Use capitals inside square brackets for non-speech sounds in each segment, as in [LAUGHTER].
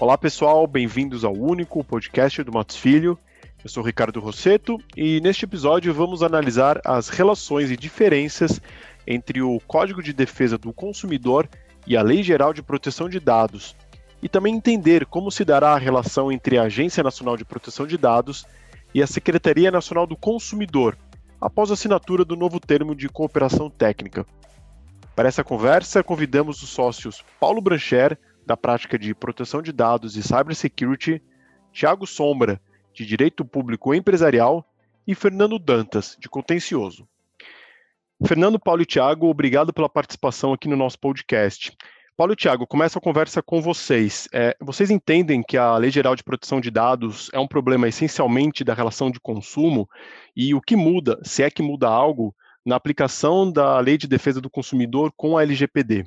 Olá pessoal, bem-vindos ao único podcast do Matos Filho. Eu sou Ricardo Rosseto e neste episódio vamos analisar as relações e diferenças entre o Código de Defesa do Consumidor e a Lei Geral de Proteção de Dados, e também entender como se dará a relação entre a Agência Nacional de Proteção de Dados e a Secretaria Nacional do Consumidor, após a assinatura do novo termo de cooperação técnica. Para essa conversa, convidamos os sócios Paulo Brancher, da prática de proteção de dados e cybersecurity, Tiago Sombra, de direito público empresarial, e Fernando Dantas, de contencioso. Fernando, Paulo e Tiago, obrigado pela participação aqui no nosso podcast. Paulo e Tiago, começa a conversa com vocês. É, vocês entendem que a Lei Geral de Proteção de Dados é um problema essencialmente da relação de consumo e o que muda, se é que muda algo, na aplicação da Lei de Defesa do Consumidor com a LGPD?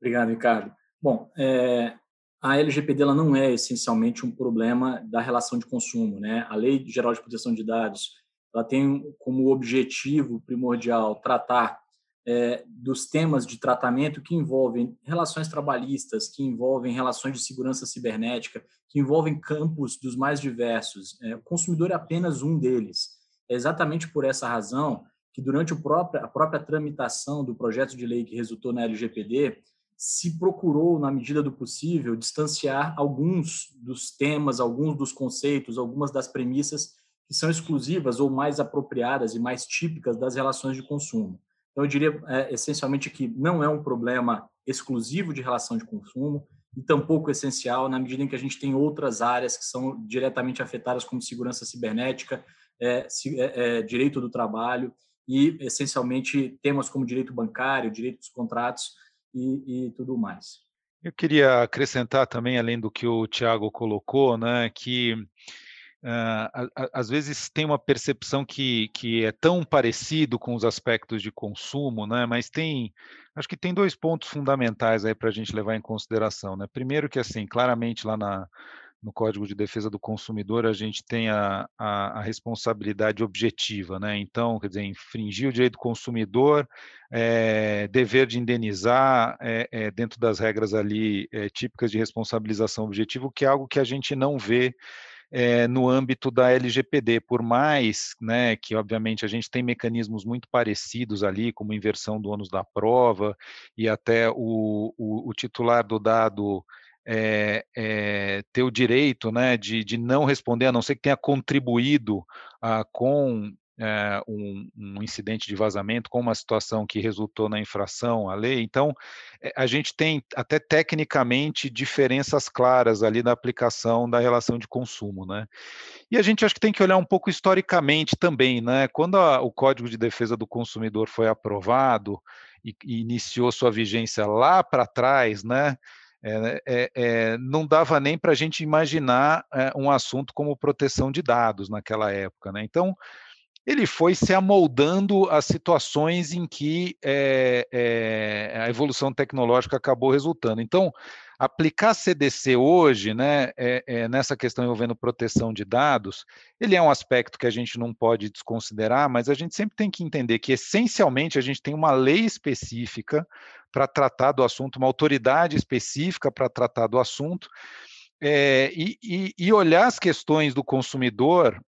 Obrigado, Ricardo. Bom, é, a LGPD não é essencialmente um problema da relação de consumo, né? A Lei Geral de Proteção de Dados ela tem como objetivo primordial tratar é, dos temas de tratamento que envolvem relações trabalhistas, que envolvem relações de segurança cibernética, que envolvem campos dos mais diversos. É, o consumidor é apenas um deles. É exatamente por essa razão que, durante próprio, a própria tramitação do projeto de lei que resultou na LGPD, se procurou, na medida do possível, distanciar alguns dos temas, alguns dos conceitos, algumas das premissas que são exclusivas ou mais apropriadas e mais típicas das relações de consumo. Então, eu diria é, essencialmente que não é um problema exclusivo de relação de consumo e tampouco essencial na medida em que a gente tem outras áreas que são diretamente afetadas, como segurança cibernética, é, é, é, direito do trabalho e, essencialmente, temas como direito bancário, direito dos contratos, e, e tudo mais. Eu queria acrescentar também, além do que o Tiago colocou, né, que uh, às vezes tem uma percepção que, que é tão parecido com os aspectos de consumo, né, mas tem, acho que tem dois pontos fundamentais aí para a gente levar em consideração. Né? Primeiro que, assim, claramente lá na, no Código de Defesa do Consumidor, a gente tem a, a, a, responsabilidade objetiva, né? Então, quer dizer, infringir o direito do consumidor, é, dever de indenizar é, é, dentro das regras ali típicas de responsabilização objetiva, que é algo que a gente não vê no âmbito da LGPD, por mais né, que, obviamente, a gente tem mecanismos muito parecidos ali, como inversão do ônus da prova, e até o, o, o titular do dado é, é, ter o direito né, de, de não responder, a não ser que tenha contribuído ah, com é, um, um, incidente de vazamento, com uma situação que resultou na infração à lei. Então, a gente tem até tecnicamente diferenças claras ali na aplicação da relação de consumo. Né? E a gente acho que tem que olhar um pouco historicamente também. Né? Quando a, o Código de Defesa do Consumidor foi aprovado, e, e iniciou sua vigência lá para trás, né? É, é, é, não dava nem para a gente imaginar é, um assunto como proteção de dados naquela época. Né? Então, ele foi se amoldando às situações em que é, é, a evolução tecnológica acabou resultando. Então, aplicar CDC hoje, né, é, nessa questão envolvendo proteção de dados, ele é um aspecto que a gente não pode desconsiderar, mas a gente sempre tem que entender que, essencialmente, a gente tem uma lei específica para tratar do assunto, uma autoridade específica para tratar do assunto, é, e, e olhar as questões do consumidor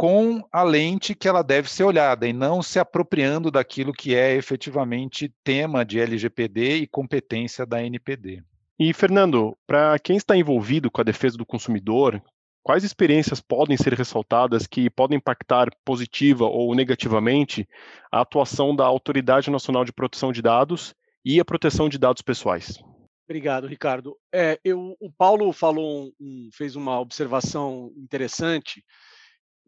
com a lente que ela deve ser olhada e não se apropriando daquilo que é efetivamente tema de LGPD e competência da NPD. E, Fernando, para quem está envolvido com a defesa do consumidor, quais experiências podem ser ressaltadas que podem impactar positiva ou negativamente a atuação da Autoridade Nacional de Proteção de Dados e a proteção de dados pessoais? Obrigado, Ricardo. É, eu, o Paulo falou, um, fez uma observação interessante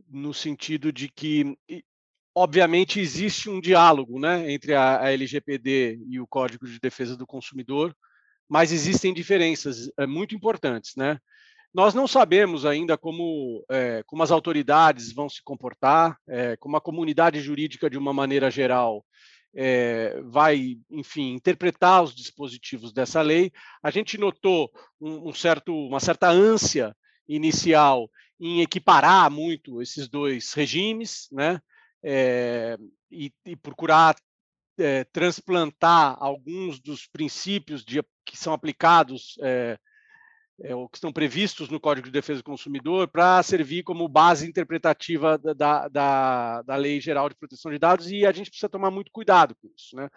no sentido de que, obviamente, existe um diálogo né, entre a, a LGPD e o Código de Defesa do Consumidor, mas existem diferenças é, muito importantes, né? Nós não sabemos ainda como, é, como as autoridades vão se comportar, é, como a comunidade jurídica, de uma maneira geral, é, vai, enfim, interpretar os dispositivos dessa lei. A gente notou um, um certo, uma certa ânsia inicial em equiparar muito esses dois regimes, né? É, e, e, procurar é, transplantar alguns dos princípios de, que são aplicados é, ou que estão previstos no Código de Defesa do Consumidor para servir como base interpretativa da, da, da, Lei Geral de Proteção de Dados e a gente precisa tomar muito cuidado com isso, né?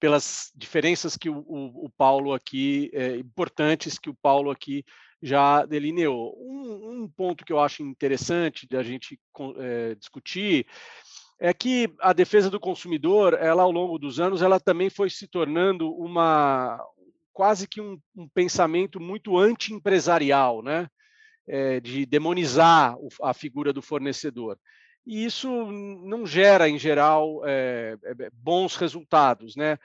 Pelas diferenças que o, o, o Paulo aqui, é, importantes que o Paulo aqui já delineou. Um, um, ponto que eu acho interessante da gente é, discutir é que a defesa do consumidor, ela ao longo dos anos, ela também foi se tornando uma, quase que um, um pensamento muito anti-empresarial, né? É, de demonizar a figura do fornecedor. E isso não gera, em geral, é, bons resultados. Né?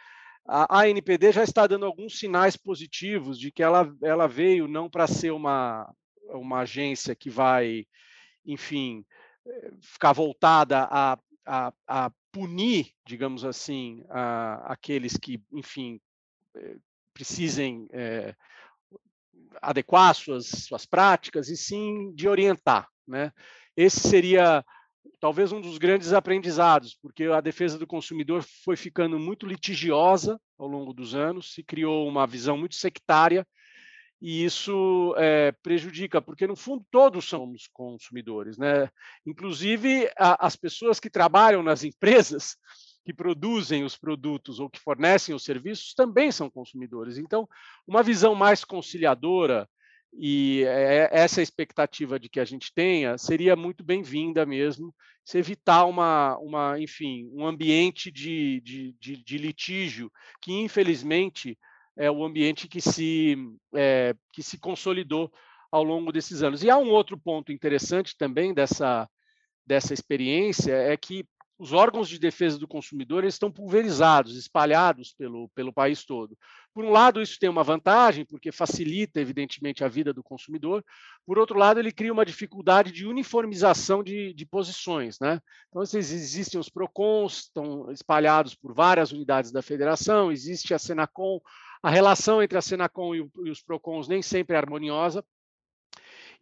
A ANPD já está dando alguns sinais positivos de que ela, ela veio não para ser uma, uma agência que vai, enfim, ficar voltada a, a, a punir, digamos assim, a, aqueles que, enfim, precisem é, adequar suas, suas práticas, e sim de orientar. Né? Esse seria talvez um dos grandes aprendizados, porque a defesa do consumidor foi ficando muito litigiosa ao longo dos anos, se criou uma visão muito sectária, e isso é, prejudica, porque no fundo todos somos consumidores, né? Inclusive a, as pessoas que trabalham nas empresas que produzem os produtos ou que fornecem os serviços também são consumidores. Então, uma visão mais conciliadora e é, é essa expectativa de que a gente tenha seria muito bem-vinda mesmo, se evitar uma, uma, enfim, um ambiente de, de, de, de litígio que, infelizmente, é o ambiente que se, é, que se consolidou ao longo desses anos. E há um outro ponto interessante também dessa, dessa experiência, é que os órgãos de defesa do consumidor estão pulverizados, espalhados pelo, pelo país todo. Por um lado, isso tem uma vantagem, porque facilita, evidentemente, a vida do consumidor. Por outro lado, ele cria uma dificuldade de uniformização de, de posições. Né? Então, existem os PROCONs, estão espalhados por várias unidades da federação, existe a Senacom. A relação entre a Senacom e, o, e os PROCONs nem sempre é harmoniosa.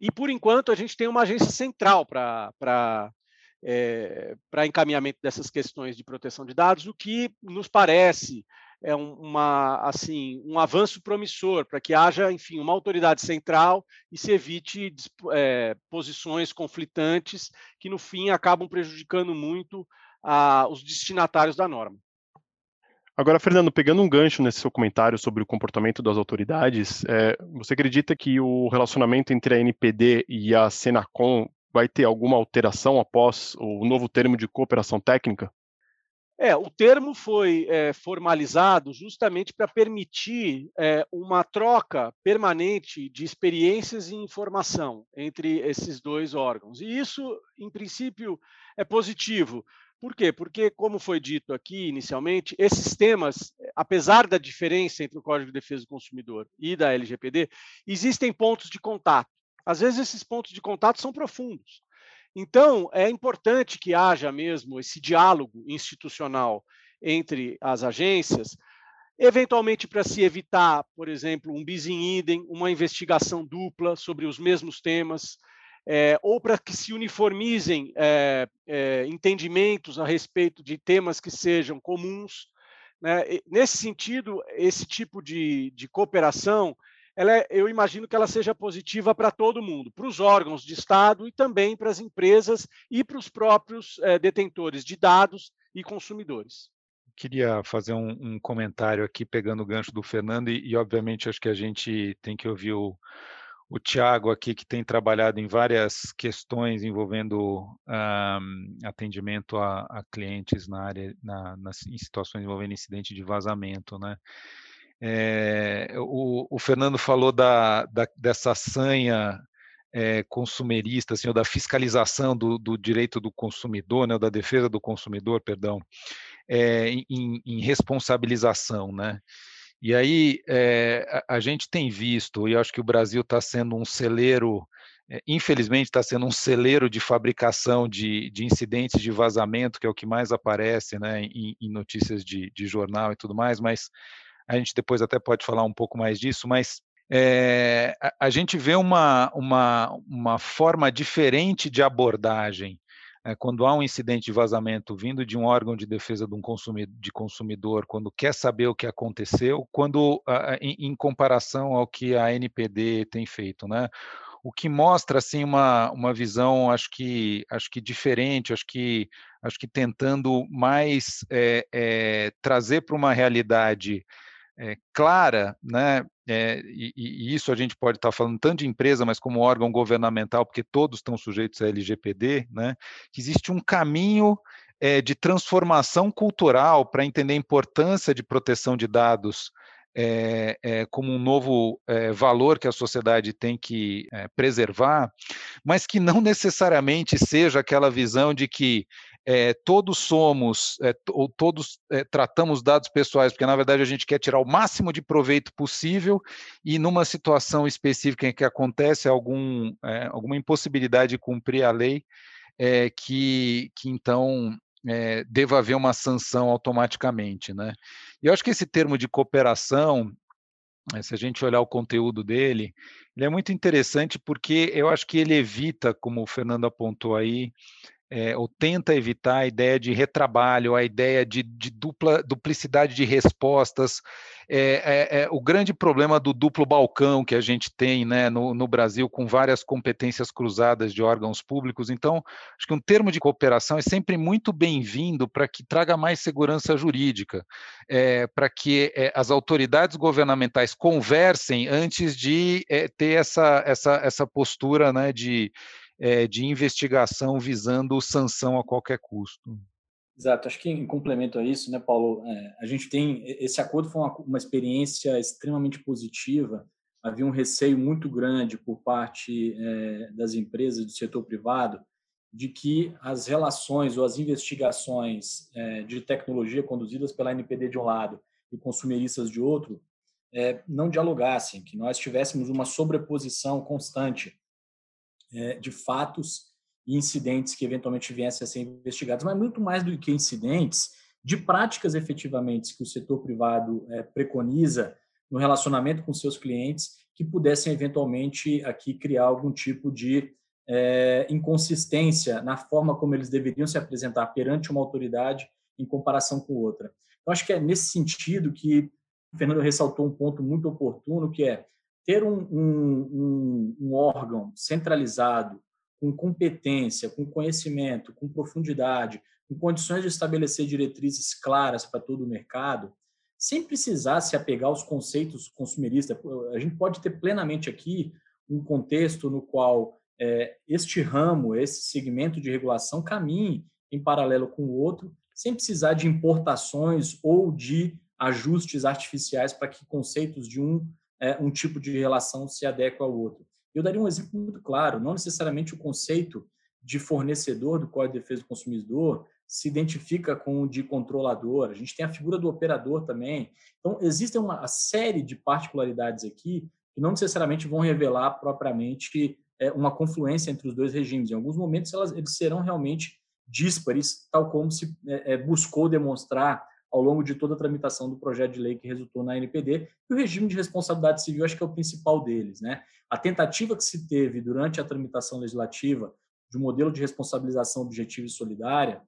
E, por enquanto, a gente tem uma agência central para é, para encaminhamento dessas questões de proteção de dados, o que nos parece é um, uma, assim, um avanço promissor para que haja, enfim, uma autoridade central e se evite é, posições conflitantes que, no fim, acabam prejudicando muito a, os destinatários da norma. Agora, Fernando, pegando um gancho nesse seu comentário sobre o comportamento das autoridades, é, você acredita que o relacionamento entre a NPD e a Senacom vai ter alguma alteração após o novo termo de cooperação técnica? É, o termo foi é, formalizado justamente para permitir é, uma troca permanente de experiências e informação entre esses dois órgãos. E isso, em princípio, é positivo. Por quê? Porque, como foi dito aqui inicialmente, esses temas, apesar da diferença entre o Código de Defesa do Consumidor e da LGPD, existem pontos de contato. Às vezes esses pontos de contato são profundos. Então, é importante que haja mesmo esse diálogo institucional entre as agências, eventualmente para se evitar, por exemplo, um bis in idem, uma investigação dupla sobre os mesmos temas, é, ou para que se uniformizem é, é, entendimentos a respeito de temas que sejam comuns. Né? Nesse sentido, esse tipo de, de cooperação ela é, eu imagino que ela seja positiva para todo mundo, para os órgãos de Estado e também para as empresas e para os próprios é, detentores de dados e consumidores. Queria fazer um, um, comentário aqui, pegando o gancho do Fernando, e, e obviamente acho que a gente tem que ouvir o, o Tiago aqui, que tem trabalhado em várias questões envolvendo um, atendimento a, a, clientes na área, na, nas, em situações envolvendo incidente de vazamento, né? É, o, o, Fernando falou da, da dessa sanha é, consumerista, assim, ou da fiscalização do, do, direito do consumidor, né, da defesa do consumidor, perdão, é, em, em, responsabilização, né? E aí a, a, gente tem visto, e acho que o Brasil está sendo um celeiro, infelizmente está sendo um celeiro de fabricação de, de, incidentes de vazamento, que é o que mais aparece, né, em, em notícias de, de jornal e tudo mais, mas a gente depois até pode falar um pouco mais disso, mas é, a, a, gente vê uma, uma, uma forma diferente de abordagem é, quando há um incidente de vazamento vindo de um órgão de defesa de um consumidor, de consumidor quando quer saber o que aconteceu, quando em, em comparação ao que a NPD tem feito, né? o que mostra assim uma, uma visão acho que acho que diferente acho que acho que tentando mais é, é, trazer para uma realidade é, clara, né? E, e, isso a gente pode estar falando tanto de empresa, mas como órgão governamental, porque todos estão sujeitos à LGPD, né? Que existe um caminho de transformação cultural para entender a importância de proteção de dados é, é, como um novo é, valor que a sociedade tem que preservar, mas que não [LAUGHS] necessariamente seja aquela visão de que todos somos, ou todos tratamos dados pessoais, porque na verdade a gente quer tirar o máximo de proveito possível e numa situação específica em que acontece algum, alguma impossibilidade de cumprir a lei, que, que então é, deva haver uma sanção automaticamente. Né? E eu acho que esse termo de cooperação, eh, se a gente olhar o conteúdo dele, ele é muito interessante porque eu acho que ele evita, como o Fernando apontou aí, é, ou tenta evitar a ideia de retrabalho, a ideia de, de dupla, duplicidade de respostas. É, é, é, o grande problema do duplo balcão que a gente tem né, no, no, Brasil, com várias competências cruzadas de órgãos públicos. Então, acho que um termo de cooperação é sempre muito bem-vindo para que traga mais segurança jurídica, é, para que é, as autoridades governamentais conversem antes de ter essa, essa, essa postura né, de é, de investigação visando sanção a qualquer custo. Exato, acho que em complemento a isso, né, Paulo, é, a gente tem esse acordo foi uma, uma, experiência extremamente positiva. Havia um receio muito grande por parte é, das empresas do setor privado de que as relações ou as investigações é, de tecnologia conduzidas pela NPD de um lado e consumeristas de outro não dialogassem, que nós tivéssemos uma sobreposição constante é, de fatos e incidentes que eventualmente viessem a ser investigados, mas muito mais do que incidentes, de práticas efetivamente que o setor privado é, preconiza no relacionamento com seus clientes que pudessem eventualmente aqui criar algum tipo de é, inconsistência na forma como eles deveriam se apresentar perante uma autoridade em comparação com outra. Então, acho que é nesse sentido que o Fernando ressaltou um ponto muito oportuno, que é ter um, um, um, órgão centralizado, com competência, com conhecimento, com profundidade, com condições de estabelecer diretrizes claras para todo o mercado, sem precisar se apegar aos conceitos consumeristas. A gente pode ter plenamente aqui um contexto no qual é, este ramo, esse segmento de regulação caminhe em paralelo com o outro, sem precisar de importações ou de ajustes artificiais para que conceitos de um é, um tipo de relação se adequa ao outro. Eu daria um exemplo muito claro, não necessariamente o conceito de fornecedor do Código de Defesa do Consumidor se identifica com o de controlador, a gente tem a figura do operador também. Então, existe uma série de particularidades aqui que não necessariamente vão revelar propriamente é, uma confluência entre os dois regimes. Em alguns momentos, elas, eles serão realmente díspares, tal como se é, é buscou demonstrar ao longo de toda a tramitação do projeto de lei que resultou na NPD, e o regime de responsabilidade civil acho que é o principal deles. Né? A tentativa que se teve durante a tramitação legislativa de um modelo de responsabilização objetiva e solidária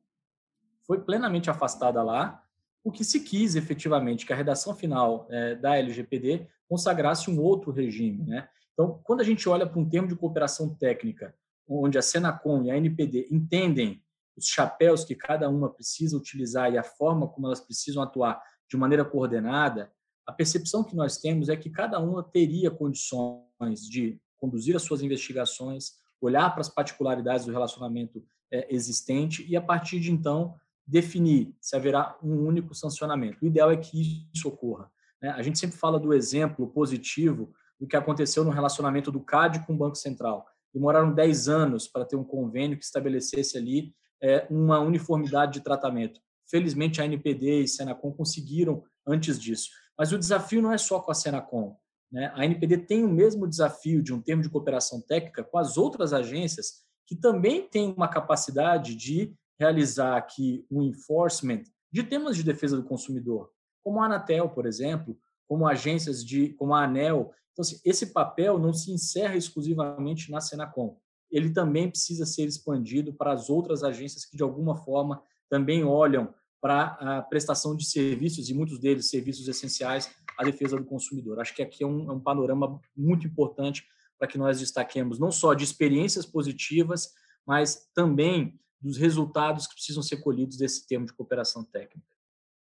foi plenamente afastada lá, o que se quis efetivamente que a redação final é, da LGPD consagrasse um outro regime. Né? Então, quando a gente olha para um termo de cooperação técnica, onde a Senacom e a NPD entendem os chapéus que cada uma precisa utilizar e a forma como elas precisam atuar de maneira coordenada, a percepção que nós temos é que cada uma teria condições de conduzir as suas investigações, olhar para as particularidades do relacionamento é, existente e, a partir de então, definir se haverá um único sancionamento. O ideal é que isso ocorra. Né? A gente sempre fala do exemplo positivo do que aconteceu no relacionamento do CAD com o Banco Central. Demoraram 10 anos para ter um convênio que estabelecesse ali é, uma uniformidade de tratamento. Felizmente, a NPD e a Senacom conseguiram antes disso. Mas o desafio não é só com a Senacom. Né? A NPD tem o mesmo desafio de um termo de cooperação técnica com as outras agências que também têm uma capacidade de realizar aqui um enforcement de temas de defesa do consumidor, como a Anatel, por exemplo, como agências de, como a ANEL. Então, assim, esse papel não se encerra exclusivamente na Senacom ele também precisa ser expandido para as outras agências que, de alguma forma, também olham para a prestação de serviços, e muitos deles serviços essenciais, à defesa do consumidor. Acho que aqui é um, é um panorama muito importante para que nós destaquemos não só de experiências positivas, mas também dos resultados que precisam ser colhidos desse termo de cooperação técnica.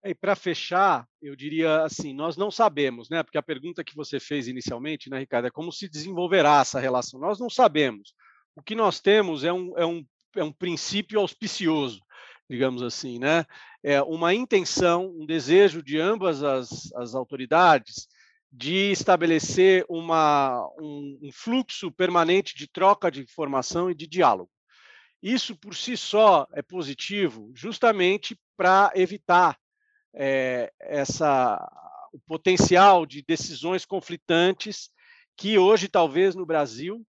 E para fechar, eu diria assim, nós não sabemos, né? Porque a pergunta que você fez inicialmente, né, Ricardo, é como se desenvolverá essa relação. Nós não sabemos. O que nós temos é um, é um, é um princípio auspicioso, digamos assim, né? É uma intenção, um desejo de ambas as, as autoridades de estabelecer uma, um, um fluxo permanente de troca de informação e de diálogo. Isso por si só é positivo, justamente para evitar é, essa, o potencial de decisões conflitantes que hoje, talvez no Brasil,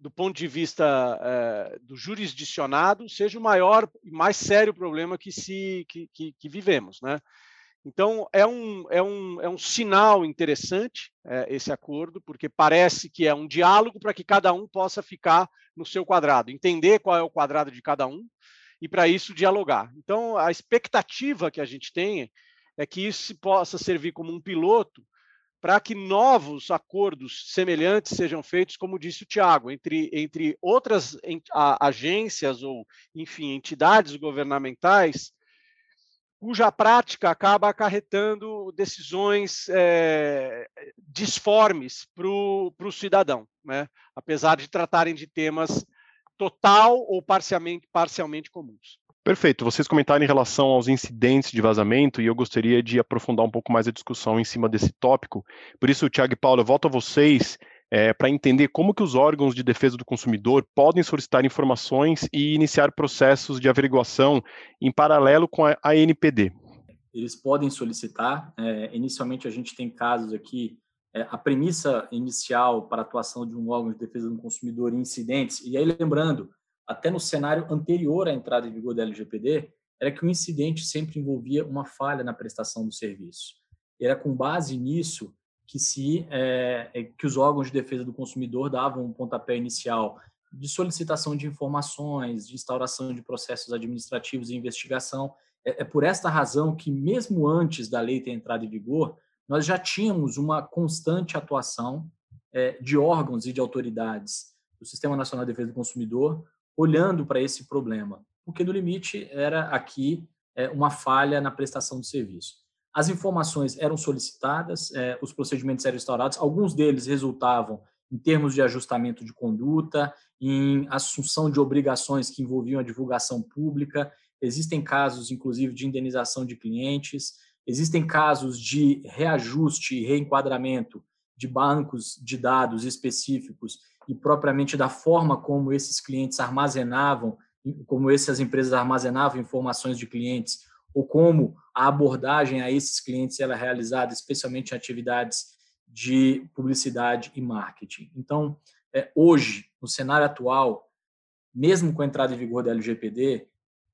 do ponto de vista é, do jurisdicionado, seja o maior e mais sério problema que, se, que, que, que vivemos. Né? Então, é um, é um, é um sinal interessante é, esse acordo, porque parece que é um diálogo para que cada um possa ficar no seu quadrado, entender qual é o quadrado de cada um e, para isso, dialogar. Então, a expectativa que a gente tem é que isso possa servir como um piloto para que novos acordos semelhantes sejam feitos, como disse o Tiago, entre, entre outras agências ou, enfim, entidades governamentais cuja prática acaba acarretando decisões é, disformes para o cidadão, né? apesar de tratarem de temas total ou parcialmente, parcialmente comuns. Perfeito. Vocês comentaram em relação aos incidentes de vazamento e eu gostaria de aprofundar um pouco mais a discussão em cima desse tópico. Por isso, Tiago e Paulo, eu volto a vocês é, para entender como que os órgãos de defesa do consumidor podem solicitar informações e iniciar processos de averiguação em paralelo com a ANPD. Eles podem solicitar. É, inicialmente, a gente tem casos aqui. É, a premissa inicial para a atuação de um órgão de defesa do consumidor em incidentes, e aí lembrando, até no cenário anterior à entrada em vigor da LGPD, era que o incidente sempre envolvia uma falha na prestação do serviço. Era com base nisso que se é, que os órgãos de defesa do consumidor davam um pontapé inicial de solicitação de informações, de instauração de processos administrativos e investigação. É, é por esta razão que, mesmo antes da lei ter entrado em vigor, nós já tínhamos uma constante atuação é, de órgãos e de autoridades do Sistema Nacional de Defesa do Consumidor olhando para esse problema, porque no limite era aqui é, uma falha na prestação do serviço. As informações eram solicitadas, eh, os procedimentos eram instaurados, alguns deles resultavam em termos de ajustamento de conduta, em assunção de obrigações que envolviam a divulgação pública, existem casos, inclusive, de indenização de clientes, existem casos de reajuste e reenquadramento de bancos de dados específicos e propriamente da forma como esses clientes armazenavam, como essas empresas armazenavam informações de clientes ou como a abordagem a esses clientes ela é realizada, especialmente em atividades de publicidade e marketing. Então, é, hoje, no cenário atual, mesmo com a entrada em vigor da LGPD,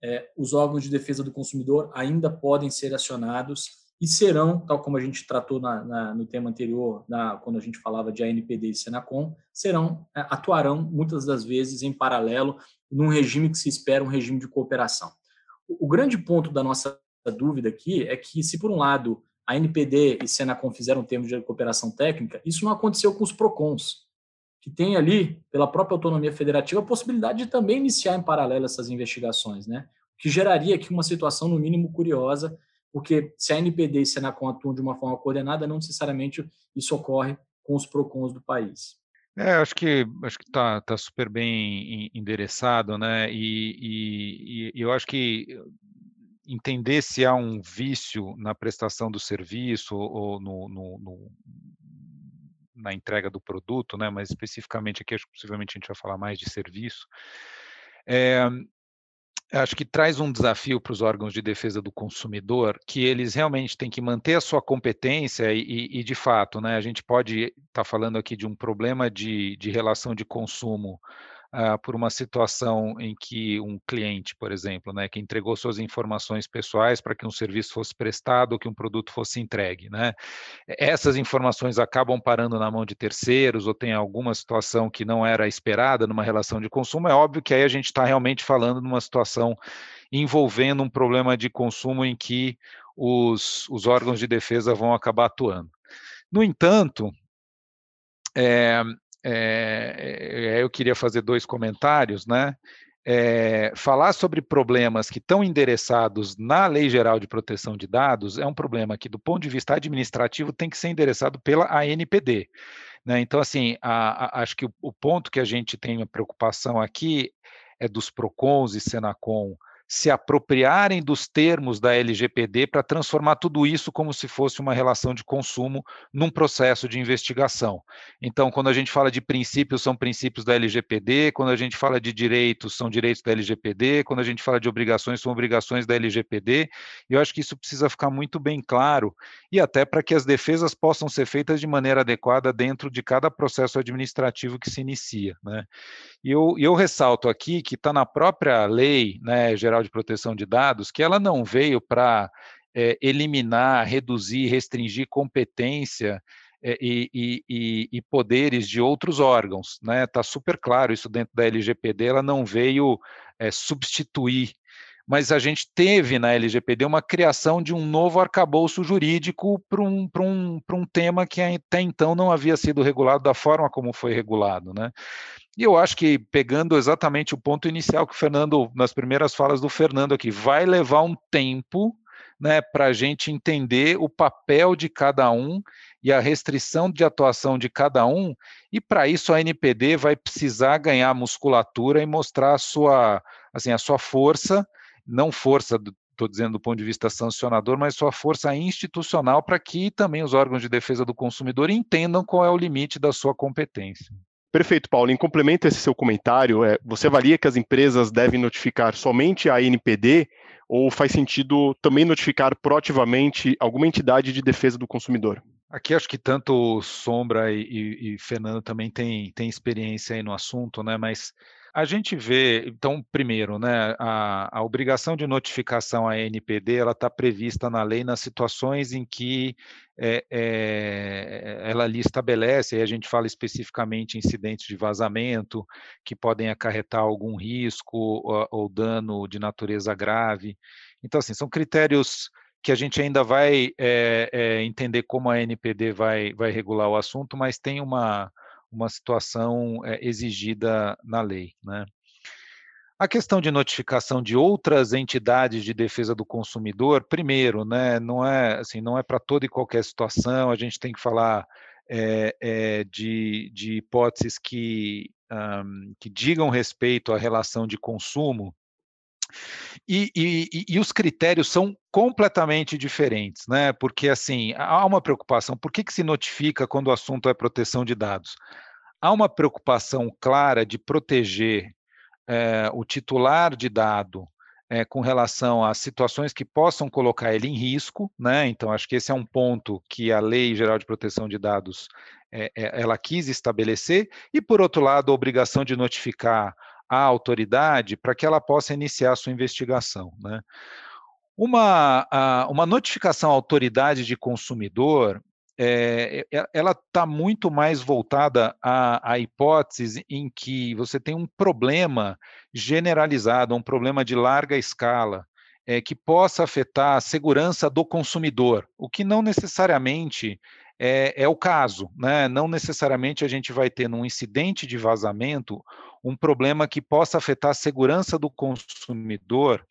é, os órgãos de defesa do consumidor ainda podem ser acionados e serão, tal como a gente tratou na, na, no tema anterior, na, quando a gente falava de ANPD e Senacom, serão, é, atuarão muitas das vezes em paralelo, num regime que se espera um regime de cooperação. O grande ponto da nossa dúvida aqui é que, se por um lado a NPD e Senacom fizeram termos de cooperação técnica, isso não aconteceu com os PROCONs, que tem ali, pela própria autonomia federativa, a possibilidade de também iniciar em paralelo essas investigações, né? O que geraria aqui uma situação, no mínimo, curiosa, porque se a NPD e Senacom atuam de uma forma coordenada, não necessariamente isso ocorre com os PROCONs do país. É, acho que acho que está tá super bem endereçado, né? E, e, e, eu acho que entender se há um vício na prestação do serviço ou no, no, no, na entrega do produto, né? Mas especificamente aqui, acho que possivelmente a gente vai falar mais de serviço. É, acho que traz um desafio para os órgãos de defesa do consumidor, que eles realmente têm que manter a sua competência e, e de fato, né, a gente pode estar tá falando aqui de um problema de, de relação de consumo uh, por uma situação em que um cliente, por exemplo, né, que entregou suas informações pessoais para que um serviço fosse prestado ou que um produto fosse entregue, né? Essas informações acabam parando na mão de terceiros ou tem alguma situação que não era esperada numa relação de consumo, é óbvio que aí a gente está realmente falando numa situação envolvendo um problema de consumo em que os, os órgãos de defesa vão acabar atuando. No entanto, é, é, eu queria fazer dois comentários, né? É, falar sobre problemas que estão endereçados na Lei Geral de Proteção de Dados é um problema que, do ponto de vista administrativo, tem que ser endereçado pela ANPD. Né? Então, assim, a, a, acho que o, o ponto que a gente tem a preocupação aqui é dos PROCONs e SENACOM se apropriarem dos termos da LGPD para transformar tudo isso como se fosse uma relação de consumo num processo de investigação. Então, quando a gente fala de princípios, são princípios da LGPD, quando a gente fala de direitos, são direitos da LGPD, quando a gente fala de obrigações, são obrigações da LGPD. Eu acho que isso precisa ficar muito bem claro e até para que as defesas possam ser feitas de maneira adequada dentro de cada processo administrativo que se inicia. Né? E eu, eu ressalto aqui que está na própria lei né, geral de Proteção de Dados, que ela não veio para é, eliminar, reduzir, restringir competência é, e, e, e, poderes de outros órgãos. Está né? Tá super claro isso dentro da LGPD, ela não veio é, substituir mas a gente teve na LGPD uma criação de um novo arcabouço jurídico para um, um, um tema que até então não havia sido regulado da forma como foi regulado. Né? E eu acho que, pegando exatamente o ponto inicial que o Fernando, nas primeiras falas do Fernando aqui, vai levar um tempo né, para a gente entender o papel de cada um e a restrição de atuação de cada um, e para isso a NPD vai precisar ganhar musculatura e mostrar a sua, assim, a sua força, não força estou dizendo do ponto de vista sancionador, mas sua força institucional para que também os órgãos de defesa do consumidor entendam qual é o limite da sua competência. Perfeito, Paulo. Em complemento a esse seu comentário, é, você avalia que as empresas devem notificar somente a NPD ou faz sentido também notificar proativamente alguma entidade de defesa do consumidor? Aqui acho que tanto Sombra e, e, e Fernando também têm, têm experiência aí no assunto, né? Mas a gente vê, então, primeiro, né, a, a obrigação de notificação à NPD ela está prevista na lei nas situações em que é, é, ela ali estabelece, aí a gente fala especificamente incidentes de vazamento que podem acarretar algum risco ou, ou dano de natureza grave. Então, assim, são critérios que a gente ainda vai é, é, entender como a NPD vai, vai regular o assunto, mas tem uma, uma situação é, exigida na lei. Né? A questão de notificação de outras entidades de defesa do consumidor, primeiro, né, não é assim, não é para toda e qualquer situação. A gente tem que falar é, é, de, de, hipóteses que, um, que digam respeito à relação de consumo e, e, e, os critérios são completamente diferentes, né? Porque assim há uma preocupação. Por que, que se notifica quando o assunto é proteção de dados? Há uma preocupação clara de proteger é, o titular de dado é, com relação às situações que possam colocar ele em risco, né? Então acho que esse é um ponto que a Lei Geral de Proteção de Dados é, ela quis estabelecer. E por outro lado, a obrigação de notificar à autoridade para que ela possa iniciar a sua investigação. Né? Uma, uma notificação à autoridade de consumidor, é, ela está muito mais voltada à, à hipótese em que você tem um problema generalizado, um problema de larga escala, é, que possa afetar a segurança do consumidor, o que não necessariamente é, é, o caso. Né? Não necessariamente a gente vai ter num incidente de vazamento um problema que possa afetar a segurança do consumidor,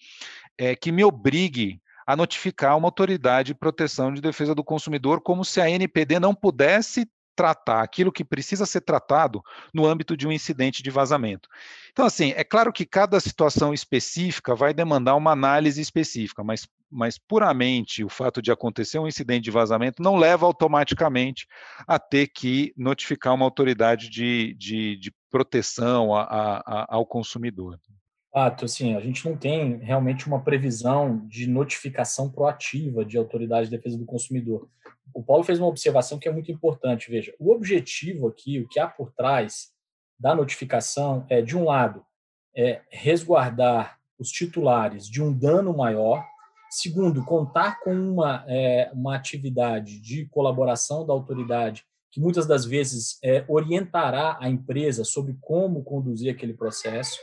é, que me obrigue a notificar uma autoridade de proteção de defesa do consumidor, como se a NPD não pudesse tratar aquilo que precisa ser tratado no âmbito de um incidente de vazamento. Então, assim, é claro que cada situação específica vai demandar uma análise específica, mas, mas puramente o fato de acontecer um incidente de vazamento não leva automaticamente a ter que notificar uma autoridade de, de, de proteção a, a, ao consumidor. Fato, assim, a gente não tem realmente uma previsão de notificação proativa de autoridade de defesa do consumidor. O Paulo fez uma observação que é muito importante. Veja, o objetivo aqui, o que há por trás da notificação é, de um lado, é, resguardar os titulares de um dano maior. Segundo, contar com uma, é, uma atividade de colaboração da autoridade que muitas das vezes é, orientará a empresa sobre como conduzir aquele processo,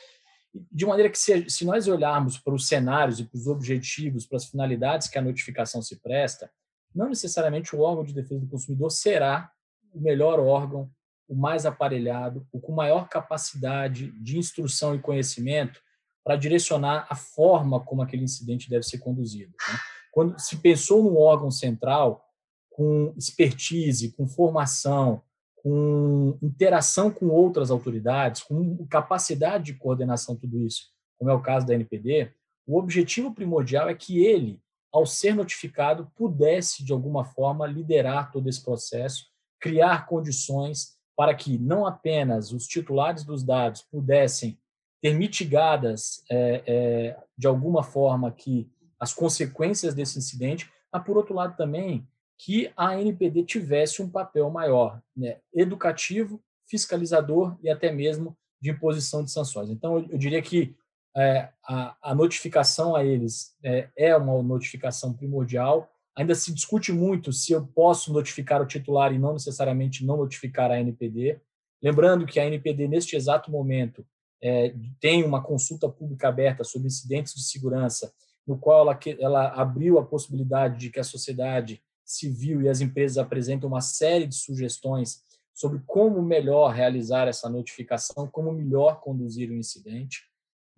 de maneira que, se, se nós olharmos para os cenários e para os objetivos, para as finalidades que a notificação se presta, não necessariamente o órgão de defesa do consumidor será o melhor órgão, o mais aparelhado, o com maior capacidade de instrução e conhecimento para direcionar a forma como aquele incidente deve ser conduzido. Né? Quando se pensou num órgão central com expertise, com formação, com interação com outras autoridades, com capacidade de coordenação, tudo isso, como é o caso da NPD, o objetivo primordial é que ele, ao ser notificado, pudesse, de alguma forma, liderar todo esse processo, criar condições para que não apenas os titulares dos dados pudessem ter mitigadas, é, é, de alguma forma, que as consequências desse incidente, mas, por outro lado, também que a NPD tivesse um papel maior, né, educativo, fiscalizador e até mesmo de imposição de sanções. Então, eu, eu diria que é, a, a, notificação a eles é, é, uma notificação primordial. Ainda se discute muito se eu posso notificar o titular e não necessariamente não notificar a NPD. Lembrando que a NPD, neste exato momento, é, tem uma consulta pública aberta sobre incidentes de segurança, no qual ela, ela abriu a possibilidade de que a sociedade civil e as empresas apresentam uma série de sugestões sobre como melhor realizar essa notificação, como melhor conduzir o incidente.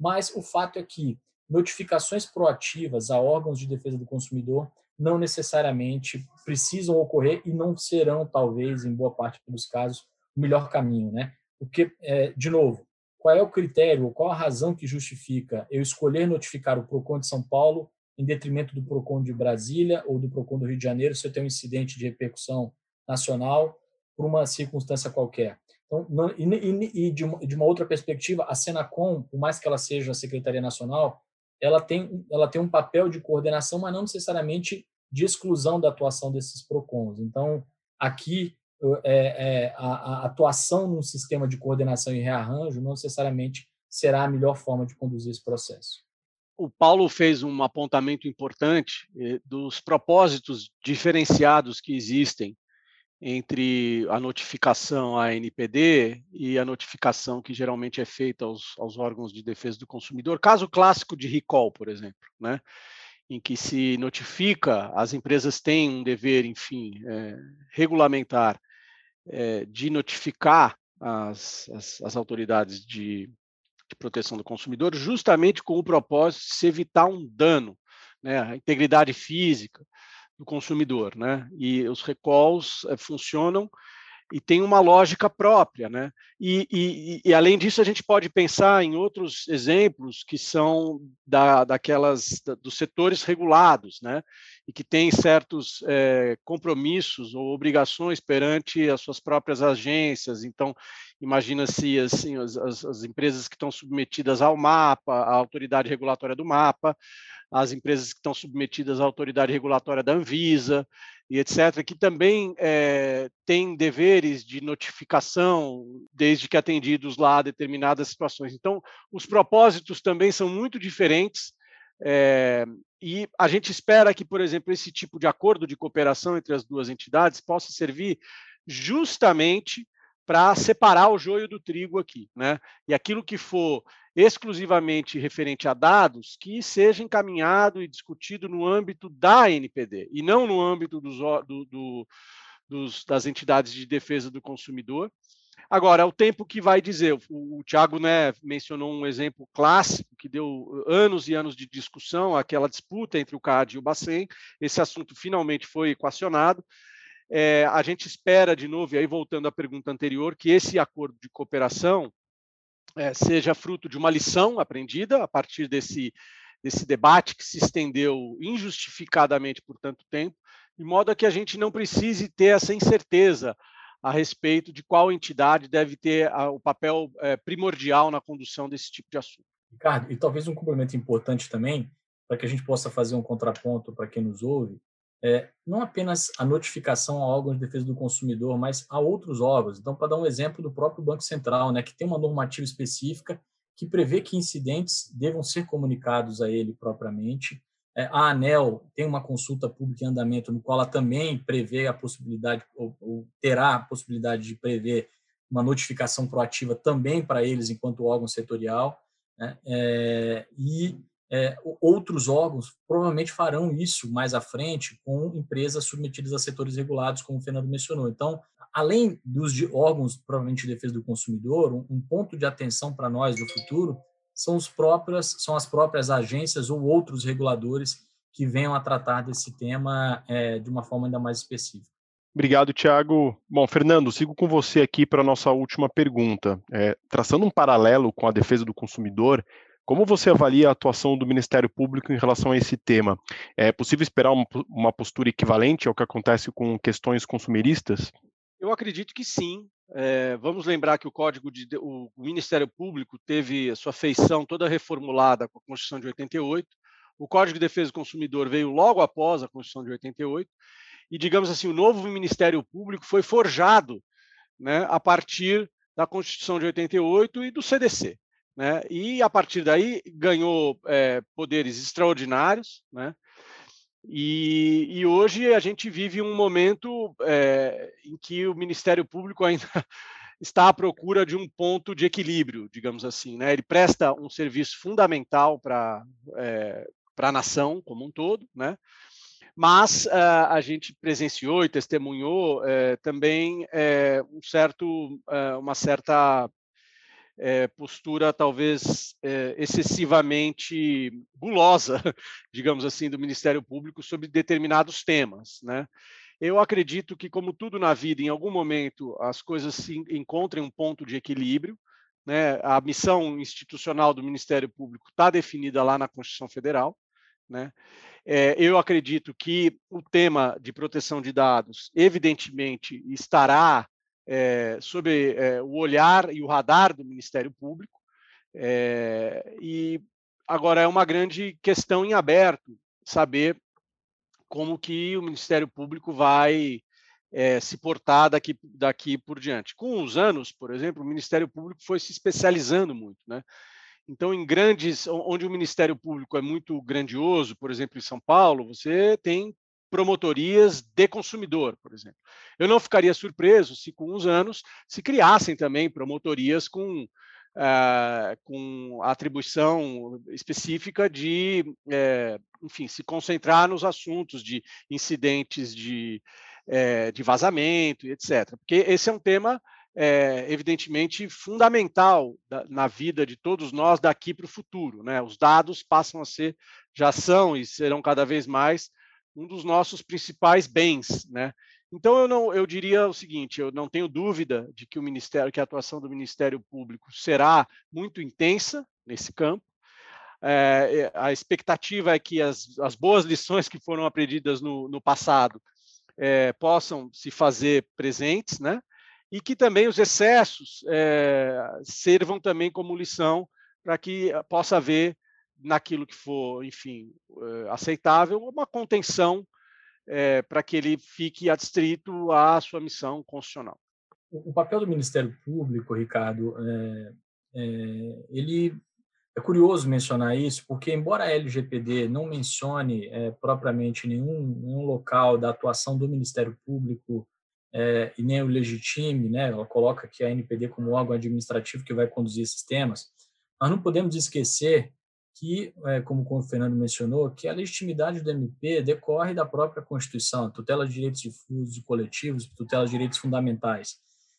Mas o fato é que notificações proativas a órgãos de defesa do consumidor não necessariamente precisam ocorrer e não serão, talvez, em boa parte dos casos, o melhor caminho, né? Porque, é, de novo, qual é o critério, qual a razão que justifica eu escolher notificar o PROCON de São Paulo em detrimento do PROCON de Brasília ou do PROCON do Rio de Janeiro, se eu tenho um incidente de repercussão nacional por uma circunstância qualquer. Então, não, e, e de, uma, de, uma, outra perspectiva, a Senacom, por mais que ela seja a Secretaria Nacional, ela tem, ela tem um papel de coordenação, mas não necessariamente de exclusão da atuação desses PROCONs. Então, aqui, é, é, a, a atuação num sistema de coordenação e rearranjo não necessariamente será a melhor forma de conduzir esse processo o Paulo fez um apontamento importante eh, dos propósitos diferenciados que existem entre a notificação à NPD e a notificação que geralmente é feita aos, aos, órgãos de defesa do consumidor. Caso clássico de recall, por exemplo, né? em que se notifica, as empresas têm um dever, enfim, é, regulamentar é, de notificar as, as, as autoridades de, de proteção do consumidor, justamente com o propósito de se evitar um dano, né, à integridade física do consumidor, né? E os recalls é, funcionam e tem uma lógica própria, né? E, e, e, além disso a gente pode pensar em outros exemplos que são da, daquelas da, dos setores regulados, né? E que têm certos é, compromissos ou obrigações perante as suas próprias agências. Então, imagina-se assim as, as, as empresas que estão submetidas ao mapa, à autoridade regulatória do mapa, as empresas que estão submetidas à autoridade regulatória da Anvisa e etc., que também é, têm deveres de notificação, desde que atendidos lá determinadas situações. Então, os propósitos também são muito diferentes. É, e a gente espera que, por exemplo, esse tipo de acordo de cooperação entre as duas entidades possa servir justamente para separar o joio do trigo aqui, né? E aquilo que for exclusivamente referente a dados, que seja encaminhado e discutido no âmbito da NPD e não no âmbito dos, do, do, dos, das entidades de defesa do consumidor. Agora, o tempo que vai dizer, o, o Tiago né, mencionou um exemplo clássico que deu anos e anos de discussão, aquela disputa entre o CAD e o Bacen. Esse assunto finalmente foi equacionado. É, a gente espera, de novo, e aí voltando à pergunta anterior, que esse acordo de cooperação é, seja fruto de uma lição aprendida a partir desse, desse debate que se estendeu injustificadamente por tanto tempo, de modo a que a gente não precise ter essa incerteza a respeito de qual entidade deve ter o papel é, primordial na condução desse tipo de assunto. Ricardo, e talvez um complemento importante também, para que a gente possa fazer um contraponto para quem nos ouve, é, não apenas a notificação a órgãos de defesa do consumidor, mas a outros órgãos. Então, para dar um exemplo do próprio Banco Central, né, que tem uma normativa específica que prevê que incidentes devam ser comunicados a ele propriamente. É, a ANEL tem uma consulta pública em andamento, no qual ela também prevê a possibilidade, ou, ou terá a possibilidade de prever uma notificação proativa também para eles enquanto órgão setorial. Né? É, e é, outros órgãos provavelmente farão isso mais à frente com empresas submetidas a setores regulados, como o Fernando mencionou. Então, além dos de órgãos provavelmente de defesa do consumidor, um, um ponto de atenção para nós no futuro são, os próprias, são as próprias agências ou outros reguladores que venham a tratar desse tema é, de uma forma ainda mais específica. Obrigado, Tiago. Bom, Fernando, sigo com você aqui para a nossa última pergunta. É, traçando um paralelo com a defesa do consumidor, como você avalia a atuação do Ministério Público em relação a esse tema? É possível esperar uma postura equivalente ao que acontece com questões consumeristas? Eu acredito que sim. É, vamos lembrar que o Código de o Ministério Público teve a sua feição toda reformulada com a Constituição de 88. O Código de Defesa do Consumidor veio logo após a Constituição de 88 e, digamos assim, o novo Ministério Público foi forjado né, a partir da Constituição de 88 e do CDC. Né? E a partir daí ganhou é, poderes extraordinários, né? E, e, hoje a gente vive um momento é, em que o Ministério Público ainda [LAUGHS] está à procura de um ponto de equilíbrio, digamos assim. Né? Ele presta um serviço fundamental para é, a nação como um todo, né? mas uh, a gente presenciou e testemunhou uh, também uh, um certo, uma certa é, postura talvez é, excessivamente gulosa, [LAUGHS] digamos assim, do Ministério Público sobre determinados temas, né? Eu acredito que, como tudo na vida, em algum momento as coisas se encontrem um ponto de equilíbrio. Né? A missão institucional do Ministério Público está definida lá na Constituição Federal. Né? É, eu acredito que o tema de proteção de dados, evidentemente, estará é, sob é, o olhar e o radar do Ministério Público. É, e agora é uma grande questão em aberto saber como que o Ministério Público vai é, se portar daqui, daqui por diante. Com os anos, por exemplo, o Ministério Público foi se especializando muito, né? Então, em grandes, onde o Ministério Público é muito grandioso, por exemplo, em São Paulo, você tem promotorias de consumidor, por exemplo. Eu não ficaria surpreso se, com uns anos, se criassem também promotorias com, uh, com atribuição específica de, uh, enfim, se concentrar nos assuntos de incidentes de, uh, de vazamento, etc. Porque esse é um tema é, evidentemente fundamental da, na vida de todos nós daqui para o futuro. Né? Os dados passam a ser, já são e serão cada vez mais um dos nossos principais bens, né? Então eu não, eu diria o seguinte, eu não tenho dúvida de que o ministério, que a atuação do Ministério Público será muito intensa nesse campo. É, a expectativa é que as, as boas lições que foram aprendidas no, no passado é, possam se fazer presentes, né? E que também os excessos é, servam também como lição para que possa haver naquilo que for, enfim, eh, aceitável, uma contenção é, para que ele fique adstrito à sua missão constitucional. O papel do Ministério Público, Ricardo, é, é, ele é curioso mencionar isso, porque embora a LGPD não mencione propriamente nenhum, nenhum local da atuação do Ministério Público e nem o legitime, né, ela coloca que a NPD como órgão administrativo que vai conduzir esses temas, nós não podemos esquecer que, é, como o Fernando mencionou, que a legitimidade do MP decorre da própria Constituição, tutela de direitos difusos e coletivos, tutela de direitos fundamentais.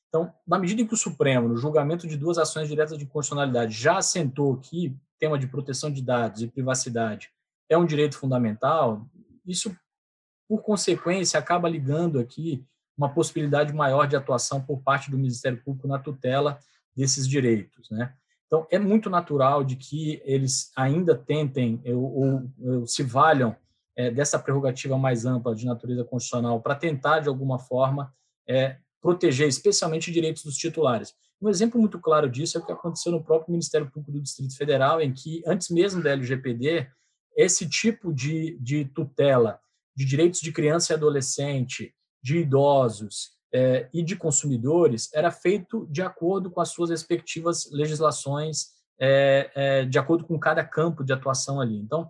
Então, na medida em que o Supremo, no julgamento de duas ações diretas de constitucionalidade, já assentou que tema de proteção de dados e privacidade é um direito fundamental, isso, por consequência, acaba ligando aqui uma possibilidade maior de atuação por parte do Ministério Público na tutela desses direitos, né? Então, é muito natural de que eles ainda tentem ou, ou se valham é, dessa prerrogativa mais ampla de natureza constitucional para tentar, de alguma forma, é, proteger especialmente direitos dos titulares. Um exemplo muito claro disso é o que aconteceu no próprio Ministério Público do Distrito Federal, em que, antes mesmo da LGPD, esse tipo de, de tutela de direitos de criança e adolescente, de idosos é, e de consumidores era feito de acordo com as suas respectivas legislações, é, é, de acordo com cada campo de atuação ali. Então,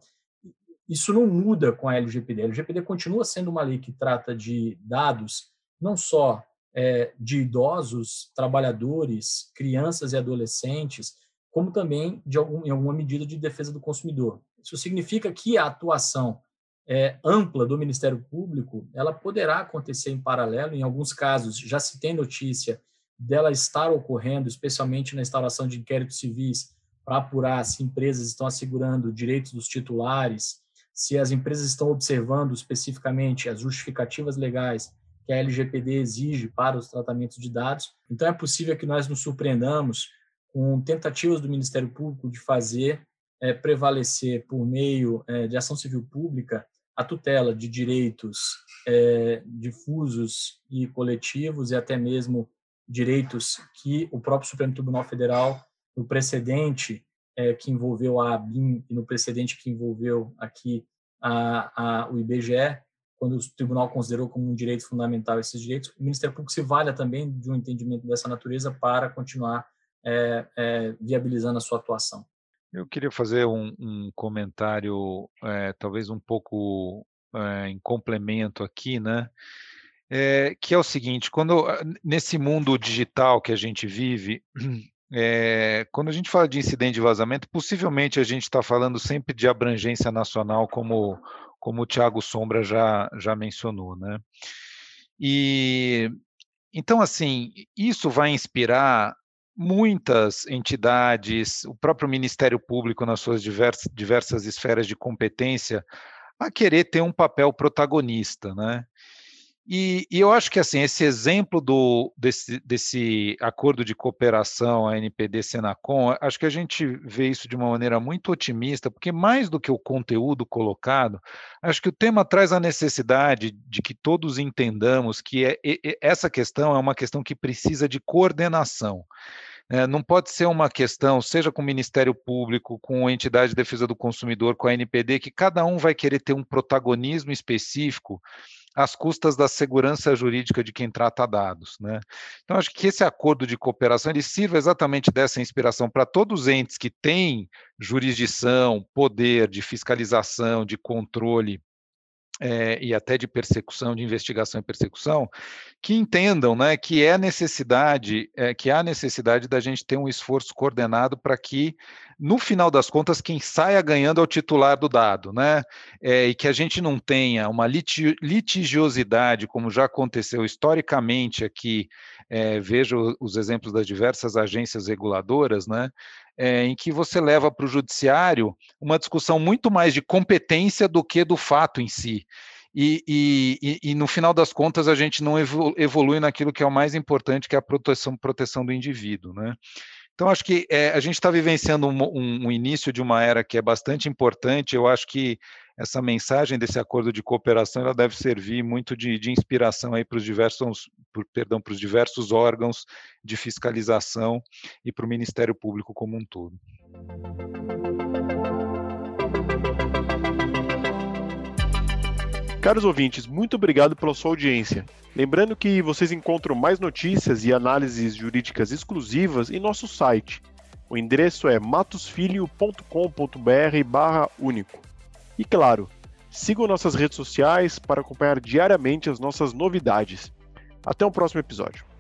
isso não muda com a LGPD. A LGPD continua sendo uma lei que trata de dados não só de idosos, trabalhadores, crianças e adolescentes, como também de algum, em alguma medida de defesa do consumidor. Isso significa que a atuação é, ampla do Ministério Público, ela poderá acontecer em paralelo, em alguns casos já se tem notícia dela estar ocorrendo, especialmente na instauração de inquéritos civis, para apurar se empresas estão assegurando direitos dos titulares, se as empresas estão observando especificamente as justificativas legais que a LGPD exige para os tratamentos de dados. Então, é possível que nós nos surpreendamos com tentativas do Ministério Público de fazer é, prevalecer, por meio é, de ação civil pública, a tutela de direitos é, difusos e coletivos e até mesmo direitos que o próprio Supremo Tribunal Federal, no precedente é, que envolveu a ABIN e no precedente que envolveu aqui a, a, o IBGE, quando o tribunal considerou como um direito fundamental esses direitos, o Ministério Público se valha também de um entendimento dessa natureza para continuar é, é, viabilizando a sua atuação. Eu queria fazer um, um comentário, é, talvez um pouco é, em complemento aqui, né? É, que é o seguinte: quando nesse mundo digital que a gente vive, [CLEARS THROAT] quando a gente fala de incidente de vazamento, possivelmente a gente está falando sempre de abrangência nacional, como, como o Tiago Sombra já, já mencionou, né? E então, assim, isso vai inspirar muitas entidades, o próprio Ministério Público, nas suas diversas, diversas esferas de competência, a querer ter um papel protagonista, né? E, e, eu acho que assim esse exemplo do, desse, desse acordo de cooperação a NPD Senacom, acho que a gente vê isso de uma maneira muito otimista, porque mais do que o conteúdo colocado, acho que o tema traz a necessidade de que todos entendamos que é, é, essa questão é uma questão que precisa de coordenação. É, não pode ser uma questão, seja com o Ministério Público, com a entidade de defesa do consumidor, com a NPD, que cada um vai querer ter um protagonismo específico às custas da segurança jurídica de quem trata dados. Né? Então, acho que esse acordo de cooperação ele sirva exatamente dessa inspiração para todos os entes que têm jurisdição, poder de fiscalização, de controle é, e até de persecução, de investigação e persecução, que entendam né, que é necessidade, é, que há necessidade da gente ter um esforço coordenado para que, no final das contas, quem saia ganhando é o titular do dado, né? É, e que a gente não tenha uma litigiosidade, como já aconteceu historicamente aqui, vejo os exemplos das diversas agências reguladoras, né? É, em que você leva para o judiciário uma discussão muito mais de competência do que do fato em si. E, e, e, no final das contas a gente não evolui naquilo que é o mais importante, que é a proteção, proteção do indivíduo, né? Então acho que é, a gente está vivenciando um, um, um, início de uma era que é bastante importante. Eu acho que essa mensagem desse acordo de cooperação ela deve servir muito de, de inspiração para os diversos, por, perdão, para os diversos órgãos de fiscalização e para o Ministério Público como um todo. Caros ouvintes, muito obrigado pela sua audiência. Lembrando que vocês encontram mais notícias e análises jurídicas exclusivas em nosso site. O endereço é matosfilho.com.br/único. E claro, sigam nossas redes sociais para acompanhar diariamente as nossas novidades. Até o próximo episódio.